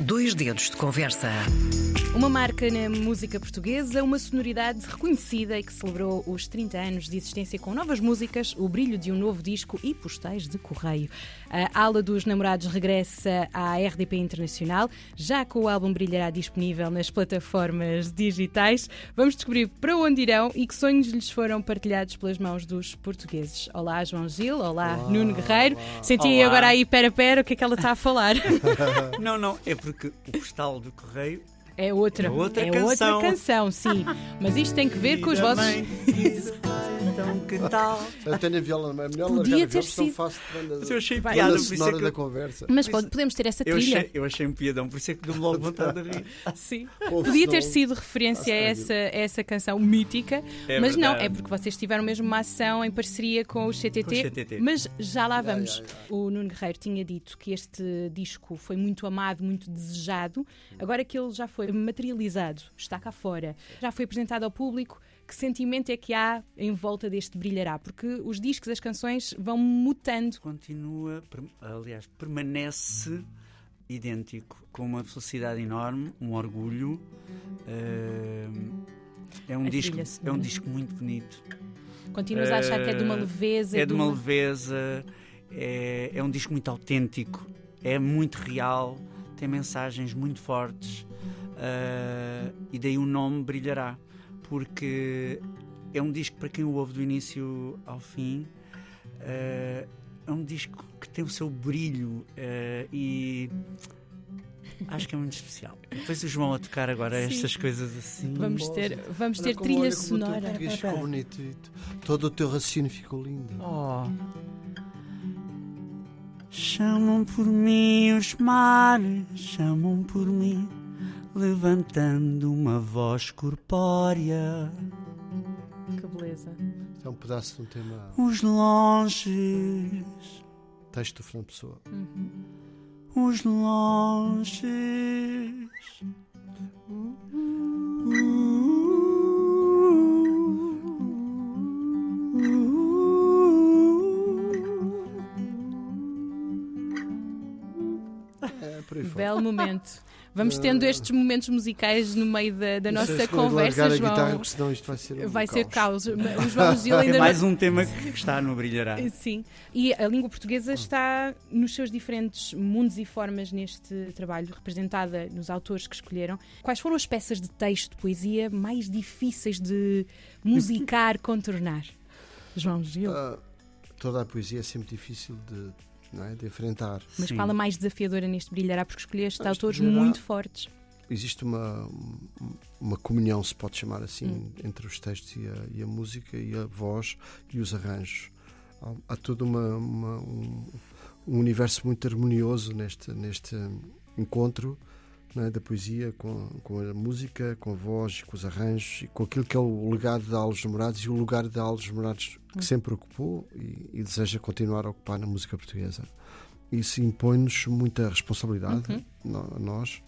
Dois dedos de conversa. Uma marca na música portuguesa, uma sonoridade reconhecida e que celebrou os 30 anos de existência com novas músicas, o brilho de um novo disco e postais de correio. A Ala dos Namorados regressa à RDP Internacional, já com o álbum brilhará disponível nas plataformas digitais. Vamos descobrir para onde irão e que sonhos lhes foram partilhados pelas mãos dos portugueses. Olá, João Gil. Olá, Olá, Nuno Guerreiro. olá. Senti Olá. agora aí, pera, pera, o que é que ela está a falar? Não, não, é porque o postal do correio É outra, É outra é canção. outra canção, sim. Mas isto tem que ver com os vossos. então que tal? Eu tenho a viola. É melhor Podia largar a ter viola, sido. faço banda, eu achei piada, banda por isso é que da conversa. Mas pode- podemos ter essa eu trilha. achei, eu achei um piadão, por isso é que deu-me logo vontade de rir. Sim. Podia ter não- sido referência a essa, a essa canção mítica, É mas não, verdade. é porque vocês tiveram mesmo uma ação em parceria com o CTT. Com o CTT. Mas já lá vamos. O Nuno Guerreiro tinha dito que este disco foi muito amado, muito desejado. Agora que ele já foi materializado, está cá fora, já foi apresentado ao público. Que sentimento é que há em volta deste brilhará? Porque os discos, as canções vão mutando. Continua, aliás, permanece idêntico, com uma felicidade enorme, um orgulho. Ahm, é um, A disco, é um disco muito bonito. Continuas a achar que é de uma Eh, leveza. É de uma leveza, é, é um disco muito autêntico, é muito real, tem mensagens muito fortes ah, e daí o nome brilhará, porque é um disco para quem o ouve do início ao fim. ah, é um disco que tem o seu brilho ah, e acho que é muito especial. Depois o João a tocar agora Sim. estas coisas assim. Vamos ter, vamos Olha ter como- trilha olha como o teu sonora. ficou bonito. e tu- Todo o teu raciocínio ficou lindo. Oh. Chamam por mim os mares, chamam por mim, levantando uma voz corpórea. Que beleza. É um pedaço de um tema. Os longes, Texto do Fernando Pessoa. os longes. É, por aí fora. Belo momento. Vamos tendo estes momentos musicais no meio da, da Não sei nossa conversa, largar a João. guitarra, porque senão isto vai ser um Vai ser caos. caos. O João Gil É ainda mais um tema que está no Brilhará. não... Sim. E a língua portuguesa está nos seus diferentes mundos e formas neste trabalho, representada nos autores que escolheram. Quais foram as peças de texto, de poesia, mais difíceis de musicar, contornar? João Gil. Ah, toda a poesia é sempre difícil de, não é, de enfrentar. Mas sim. qual a mais desafiadora neste brilhará? Porque escolheste Ah, este autores Brilhará- muito fortes. Existe uma, uma comunhão, se pode chamar assim, Hum. entre os textos e a, e a música, e a voz e os arranjos. Há, há todo uma, uma- um, um universo muito harmonioso neste, neste encontro é, da poesia com, com a música, com a voz, com os arranjos e com aquilo que é o legado de Alves Morados e o lugar de Alves Morados que Hum. sempre ocupou e, e deseja continuar a ocupar na música portuguesa. Isso impõe-nos muita responsabilidade, Uhum. a nós,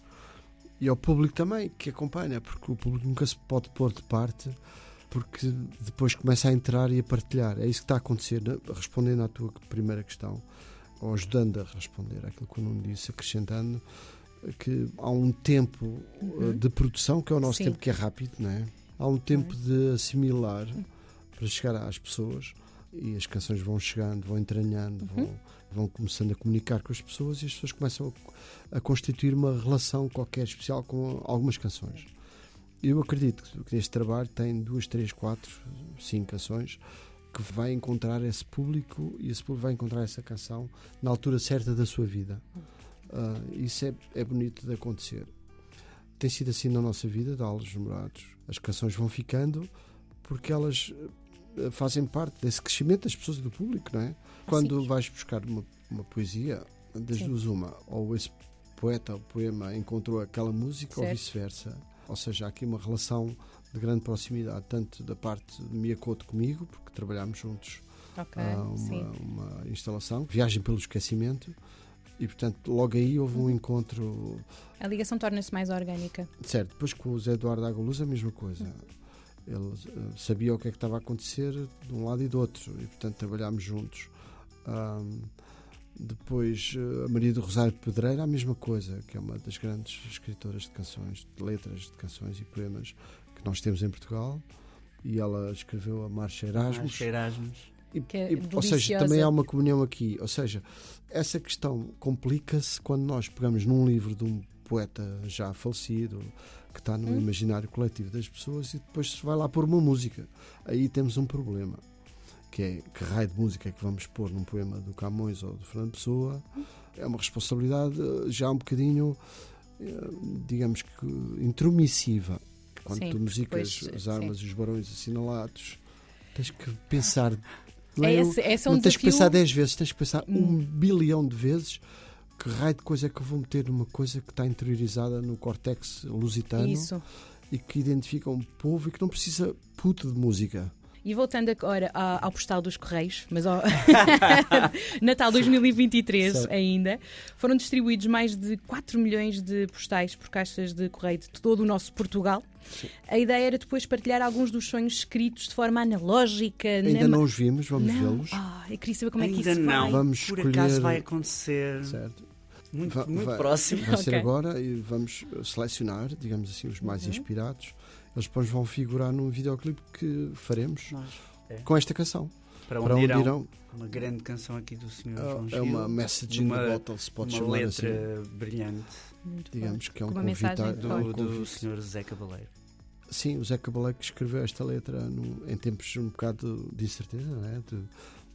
e ao público também, que acompanha, porque o público nunca se pode pôr de parte, porque depois começa a entrar e a partilhar. É isso que está a acontecer, né? respondendo à tua primeira questão, ou ajudando a responder àquilo que o Nuno disse, acrescentando que há um tempo Uhum. uh, de produção, que é o nosso Sim. tempo que é rápido, não é? Há um tempo de assimilar para chegar às pessoas e as canções vão chegando, vão entranhando, Uhum. vão, vão começando a comunicar com as pessoas e as pessoas começam a, a constituir uma relação qualquer especial com algumas canções. Eu acredito que- que este trabalho tem duas, três, quatro, cinco canções que vai encontrar esse público e esse público vai encontrar essa canção na altura certa da sua vida. Ah, isso é, é bonito de acontecer. Tem sido assim na nossa vida, de Alves Morados. As canções vão ficando porque elas eh, fazem parte desse crescimento das pessoas e do público, não é? Quando Sim. vais buscar uma, uma poesia, das Sim. duas uma, ou esse poeta ou poema encontrou aquela música ou Certo. vice-versa. Ou seja, há aqui uma relação de grande proximidade, tanto da parte de Miyakoto comigo, porque trabalhámos juntos Ok, a sim. uma, uma instalação, Viagem pelo Esquecimento, e portanto logo aí houve Uhum. um encontro A ligação torna-se mais orgânica. certo. Depois com o Zé Eduardo Agaluz a mesma coisa. Ele eh, sabia o que é que estava a acontecer de um lado e do outro, e portanto trabalhámos juntos. Ahm, Depois eh, a Maria do Rosário Pedreira, a mesma coisa, que é uma das grandes escritoras de canções, de letras de canções e poemas que nós temos em Portugal. E ela escreveu a Marcha Erasmus. Marcha Erasmus. E, Que é e, ou seja, também há uma comunhão aqui. Ou seja, essa questão complica-se quando nós pegamos num livro de um poeta já falecido, que está no Hum. imaginário coletivo das pessoas, e depois se vai lá pôr uma música. Aí temos um problema. Que é que raio de música é que vamos pôr num poema do Camões ou do Fernando Pessoa? É uma responsabilidade eh, já um bocadinho, eh, digamos que, intromissiva. Quando Sim, tu musicas depois, as armas e os barões assinalados, tens que pensar. Não é? esse, esse é um não tens que desafio. pensar 10 vezes, tens que pensar Hum. um bilhão de vezes que raio de coisa é que eu vou meter numa coisa que está interiorizada no córtex lusitano Isso. e que identifica um povo e que não precisa puto de música. E voltando agora ao, ao postal dos Correios, mas ao Natal 2023 Certo. ainda, foram distribuídos mais de 4 milhões de postais por caixas de correio de todo o nosso Portugal. A ideia era depois partilhar alguns dos sonhos escritos de forma analógica. Ainda na... não os vimos, vamos vê-los. Ah, eu queria saber como é que Ainda isso não. vai. Vamos Por escolher- acaso vai acontecer Certo. Muito, Va- muito próximo. Vai ser Ok. agora e vamos eh, selecionar, digamos assim, os mais Uhum. inspirados. Eles depois vão figurar num videoclipe que faremos Nós, com esta canção. para Para onde onde irão? irão? Uma grande canção aqui do Sr. João É uma Gil, message in uma- the bottle, se pode uma chamar letra assim. brilhante Muito Digamos bom. que é um uma convite. é do, do. Sr. Zé Cabaleiro. Sim, o Zé Cabaleiro que escreveu esta letra no- em tempos um bocado de incerteza, não é? De-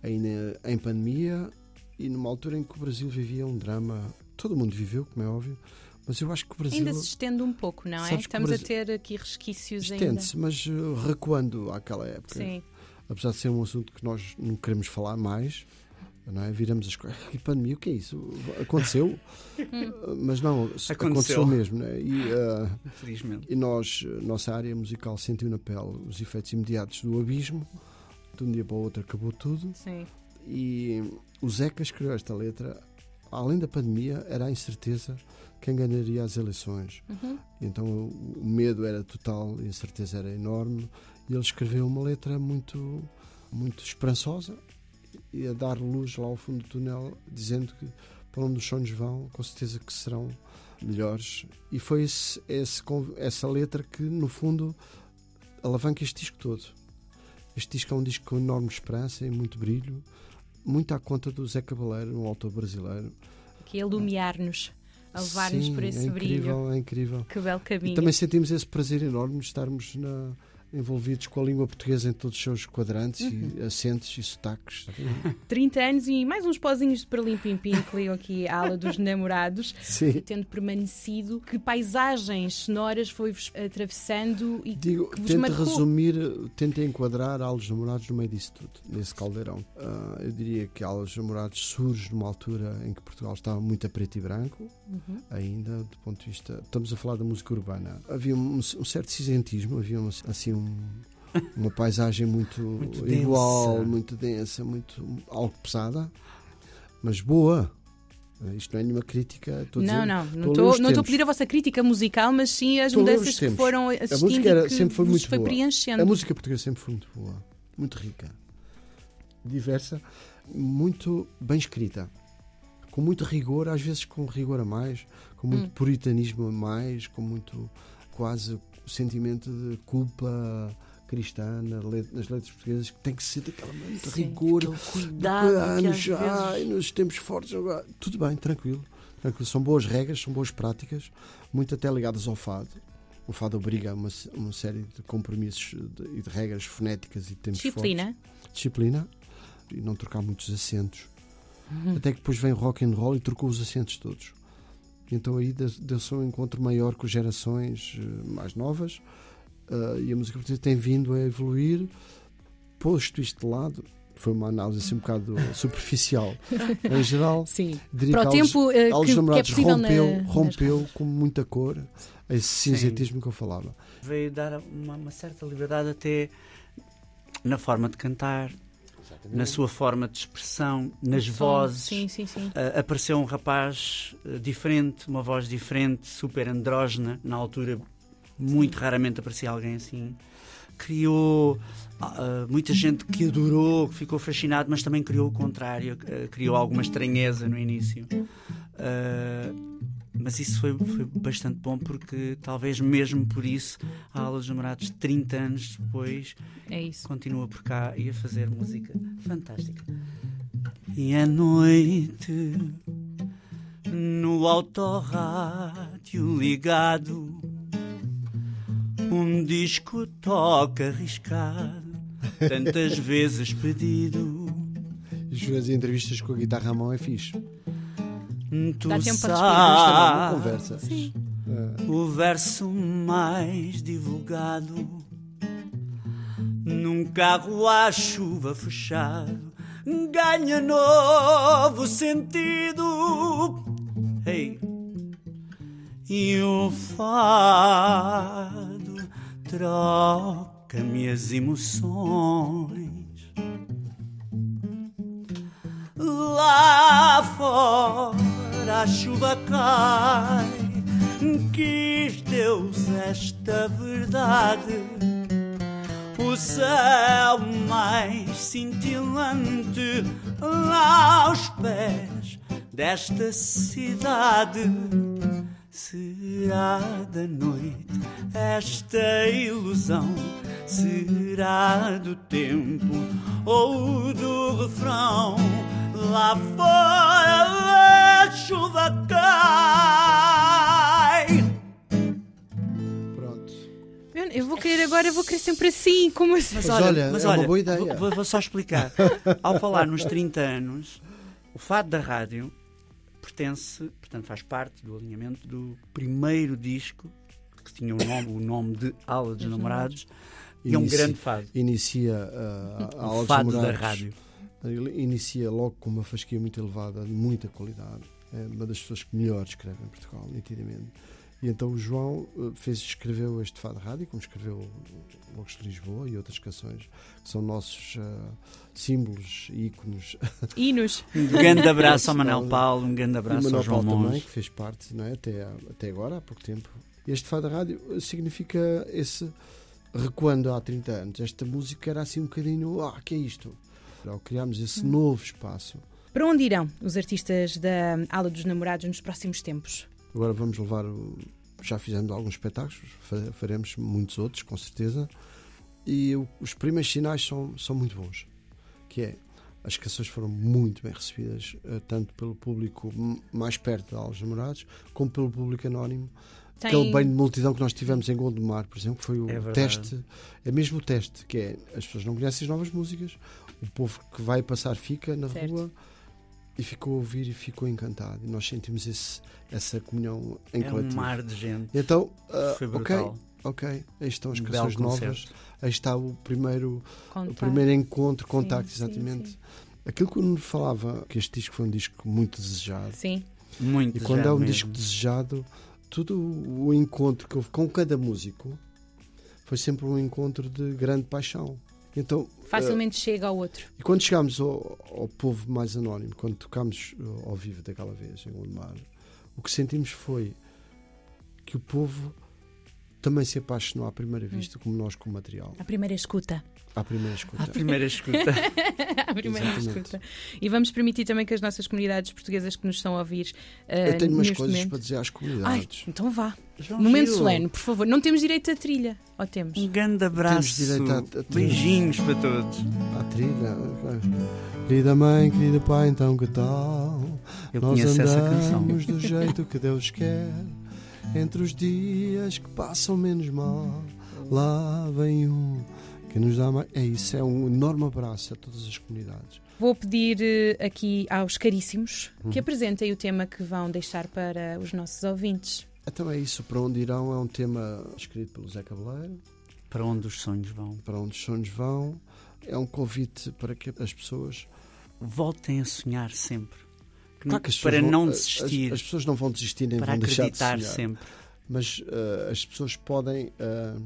ainda em pandemia e numa altura em que o Brasil vivia um drama. Todo mundo viveu, como é óbvio, mas eu acho que o Brasil Ainda se estende um pouco, não é? Estamos Brasil- a ter aqui resquícios ainda. estende-se, mas uh, recuando àquela época. Sim. Apesar de ser um assunto que nós não queremos falar mais, não é? Viramos as coisas. Que pandemia, o que é isso? Aconteceu? Uh, mas não, aconteceu, Aconteceu. mesmo, né? E, uh, Infelizmente. E nós, eh, nossa área musical, sentiu na pele os efeitos imediatos do abismo. De um dia para o outro acabou tudo. Sim. E o Zeca escreveu esta letra. Além da pandemia, era a incerteza quem ganharia as eleições. Uhum. Então o medo era total, a incerteza era enorme. E ele escreveu uma letra muito, muito esperançosa e a dar luz lá ao fundo do túnel, dizendo que para onde os sonhos vão, com certeza que serão melhores. E foi esse, esse essa letra que, no fundo, alavanca este disco todo. Este disco é um disco com enorme esperança e muito brilho, muito à conta do Zé Cabaleiro, um autor brasileiro. Que é iluminar-nos, a levar-nos por esse é brilho. incrível, É incrível. Que belo caminho. E também sentimos esse prazer enorme de estarmos na- envolvidos com a língua portuguesa em todos os seus quadrantes Uhum. e acentos e sotaques. 30 anos e mais uns pozinhos de perlim-pim-pim que ligam aqui à ala dos namorados. Sim. Tendo permanecido, que paisagens sonoras foi-vos atravessando e Digo, que vos tento marcou? resumir, tento enquadrar Alos Namorados no meio disso tudo, nesse caldeirão. Ah, eu diria que Alos Namorados surge numa altura em que Portugal estava muito a preto e branco, Uhum. ainda do ponto de vista. Estamos a falar da música urbana. Havia um, um certo cinzentismo, havia um- assim um- uma paisagem muito, Muito igual, densa. muito densa, muito algo pesada, mas boa. Isto não é nenhuma crítica. estou a Não, não, estou a não estou não estou a pedir a vossa crítica musical, mas sim as Estou a mudanças que foram assistindo música era- e que sempre foi muito foi boa. preenchendo. A música portuguesa sempre foi muito boa, muito rica, diversa, muito bem escrita, com muito rigor, às vezes com rigor a mais, com muito Hum. puritanismo a mais, com muito quase sentimento de culpa cristã nas letras portuguesas, que tem que ser daquela muito Sim, rigor. De cuidado anos, ai, vezes... nos tempos fortes, agora, tudo bem, tranquilo, tranquilo. São boas regras, são boas práticas, muito até ligadas ao fado. O fado obriga a uma, uma série de compromissos de- e de, regras fonéticas e de tempos Disciplina. fortes. Disciplina. E não trocar muitos acentos. Uhum. Até que depois vem rock and roll e trocou os acentos todos. Então aí deu- deu-se um encontro maior com gerações eh, mais novas eh, e a música portuguesa tem vindo a evoluir. Posto isto de lado, foi uma análise assim um bocado superficial. em geral, Sim. diria Para o que Alves- tempo eh, que, que é Namorados possível rompeu, na, rompeu com muita cor esse Sim. cinzentismo que eu falava. Veio dar uma, uma certa liberdade até na forma de cantar, na sua forma de expressão, nas som. vozes. Sim, sim, sim. Ah, apareceu um rapaz ah, diferente, uma voz diferente, super andrógena. Na altura, muito raramente aparecia alguém assim. criou uh, muita gente que adorou, que ficou fascinado, mas também criou o contrário, uh, criou alguma estranheza no início. Mas isso foi, foi, bastante bom porque talvez mesmo por isso a Aula dos Namorados 30 anos depois é continua por cá e a fazer música fantástica. E à noite no autorrádio ligado um disco toca arriscado tantas vezes pedido. As entrevistas com a guitarra à mão é fixe Tu Dá tempo para uma conversa. Sim. É. O verso mais divulgado num carro à chuva fechado ganha novo sentido. Hey. E o fado troca-me as emoções. Lá fora a chuva cai. Quis Deus esta verdade. O céu mais cintilante lá aos pés desta cidade. Será da noite esta ilusão? Será do tempo ou do refrão? Lá fora a chuva cai. Pronto. Eu vou querer agora, eu vou querer sempre assim, como assim? Mas olha, é uma boa ideia. Vou, vou só explicar. Ao falar nos 30 anos, o fado da rádio pertence, portanto, faz parte do alinhamento do primeiro disco que tinha o nome, o nome de Aula dos Namorados. E é um grande fado. Inicia uh, a Aula o fado dos Namorados. da rádio. Ele inicia logo com uma fasquia muito elevada, de muita qualidade. É uma das pessoas que melhor escreve em Portugal, nitidamente. E então o João uh, fez, escreveu este fado rádio, como escreveu Logos de Lisboa e outras canções, que são nossos uh, símbolos e íconos. Hinos. Um grande abraço ao Manuel Paulo, um grande abraço e ao João Paulo também, que fez parte não é? até, até agora, há pouco tempo. Este fado rádio significa esse recuando há 30 anos. Esta música era assim um bocadinho, ah, que é isto? Ao criarmos esse novo espaço. Para onde irão os artistas da Aula dos Namorados nos próximos tempos? Agora vamos levar, já fizemos alguns espetáculos, faremos muitos outros, com certeza. E os primeiros sinais são, são muito bons. Que é, as canções foram muito bem recebidas, eh, tanto pelo público mais perto da Aula dos Namorados, como pelo público anónimo. Tem... Aquele banho de multidão que nós tivemos em Gondomar, por exemplo, foi o é teste, é mesmo o teste, que é as pessoas não conhecem as novas músicas, o povo que vai passar fica na certo. rua e ficou a ouvir e ficou encantado. E nós sentimos esse, essa comunhão em é coletivo. um mar de gente. Então, uh, Foi ok, brutal. ok, aí estão as Um canções novas, aí está o primeiro, o primeiro encontro, contacto, sim, exatamente. sim. Aquilo que o Nuno falava, que este disco foi um disco muito desejado. Sim. Muito E quando é um mesmo. disco desejado, tudo o encontro que houve com cada músico foi sempre um encontro de grande paixão. Então, Facilmente chega ao outro. e quando chegámos ao, ao povo mais anónimo, quando tocámos uh, ao vivo daquela vez em Gondomar, o que sentimos foi que o povo também se apaixonou à primeira vista, como nós com o material, A primeira escuta. à primeira escuta. À primeira escuta. a primeira Exatamente. escuta. E vamos permitir também que as nossas comunidades portuguesas que nos estão a ouvir. eh, Eu tenho umas coisas momento... para dizer às Ai, comunidades. então vá. João Momento Gil, solene, por favor. Não temos direito a trilha. Ou temos? Um grande abraço. direito a- a- Beijinhos para todos. À trilha. Querida mãe, querido pai, então que tal? Eu Nós conheço essa canção. andamos do jeito que Deus quer, entre os dias que passam menos mal. Lá vem um que nos dá mais. É isso, é um enorme abraço a todas as comunidades. Vou pedir eh, aqui aos caríssimos Uhum. que apresentem o tema que vão deixar para os nossos ouvintes. Então é isso, Para Onde Irão é um tema escrito pelo Zé Cabeleiro, Para onde os sonhos vão. para onde os sonhos vão. É um convite para que as pessoas. Voltem a sonhar sempre. Que Claro que as para não as- desistir. As, pessoas não vão desistir nem para vão deixar de acreditar sonhar. sempre. mas eh, as pessoas podem eh,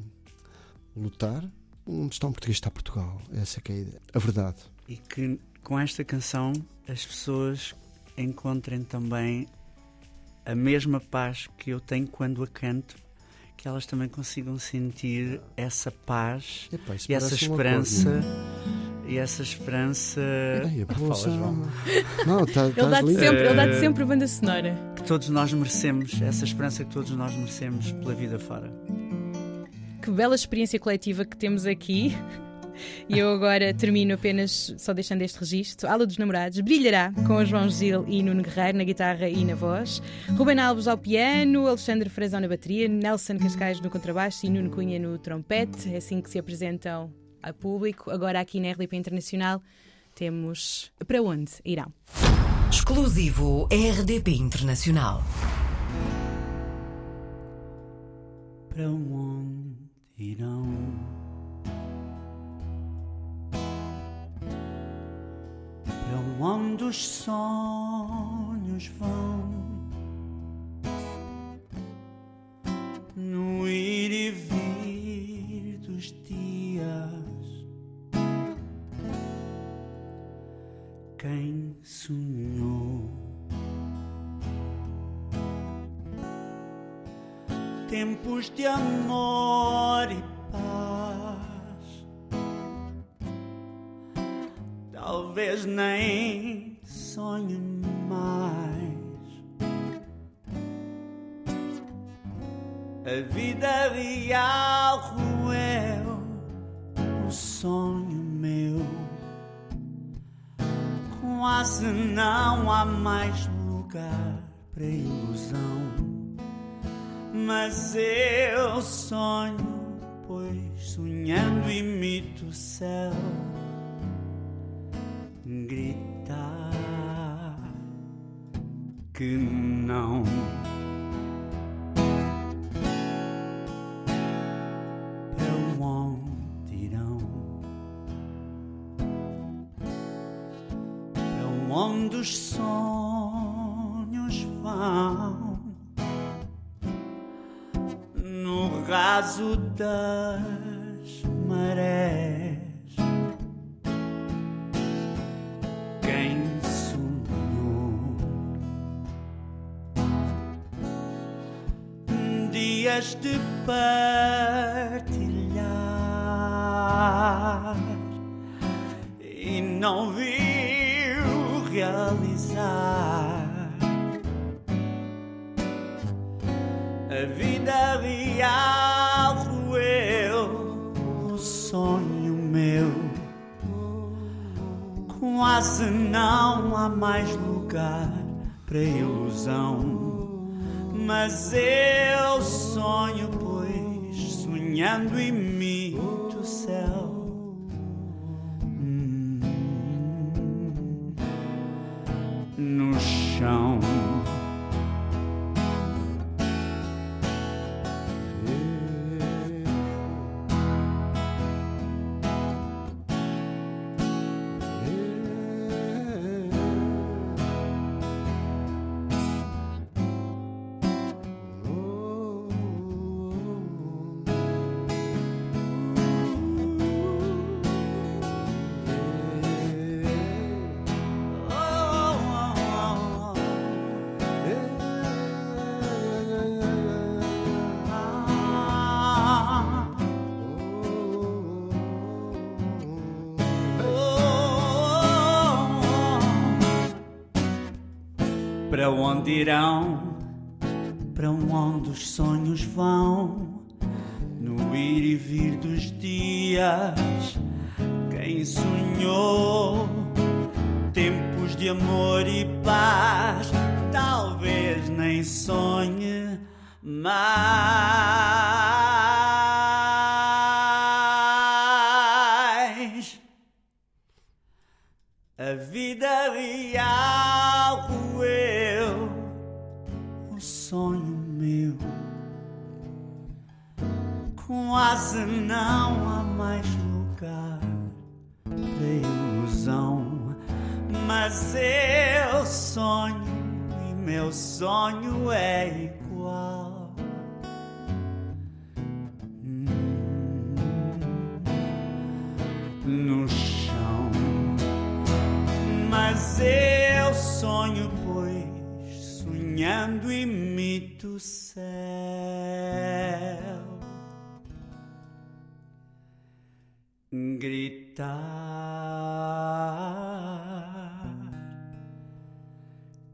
lutar onde está um português está Portugal. Essa é que é a verdade. E que com esta canção as pessoas encontrem também a mesma paz que eu tenho quando a canto, que elas também consigam sentir essa paz e essa um esperança. acordo. E essa esperança. Ai, a Ah, fala. João. Não, tá, Ele estás dá-te sempre, dá-te Eh, sempre a banda sonora. que todos nós merecemos, essa esperança que todos nós merecemos pela vida fora. Que bela experiência coletiva que temos aqui. E eu agora termino apenas só deixando este registro. Ala dos Namorados brilhará com o João Gil e Nuno Guerreiro na guitarra e na voz, Ruben Alves ao piano, Alexandre Frazão na bateria, Nelson Cascais no contrabaixo e Nuno Cunha no trompete. É assim que se apresentam a público. Agora aqui na RDP Internacional temos Para Onde Irão? Exclusivo RDP Internacional. Para onde irão? Para onde os sonhos vão? Tempos de amor e paz. Talvez nem sonhe mais. A vida real roeu o sonho meu. Quase não há mais lugar para ilusão. Mas eu sonho, pois sonhando imito o céu gritar que não. Para onde irão? Para onde os sonhos raso das marés. Quem sonhou dias de partilhar e não viu realizar. A vida Quase não há mais lugar para ilusão. Mas eu sonho, pois sonhando imito o céu. Para onde irão? Para onde os sonhos vão? No ir e vir dos dias, quem sonhou tempos de amor e paz, talvez nem sonhe mais. Quase não há mais lugar para ilusão. Mas eu sonho e meu sonho é igual. Hum, No chão. Mas eu sonho, pois sonhando imito céu. Gritar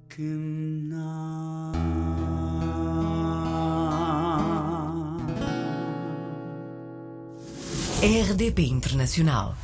que não. RDP Internacional.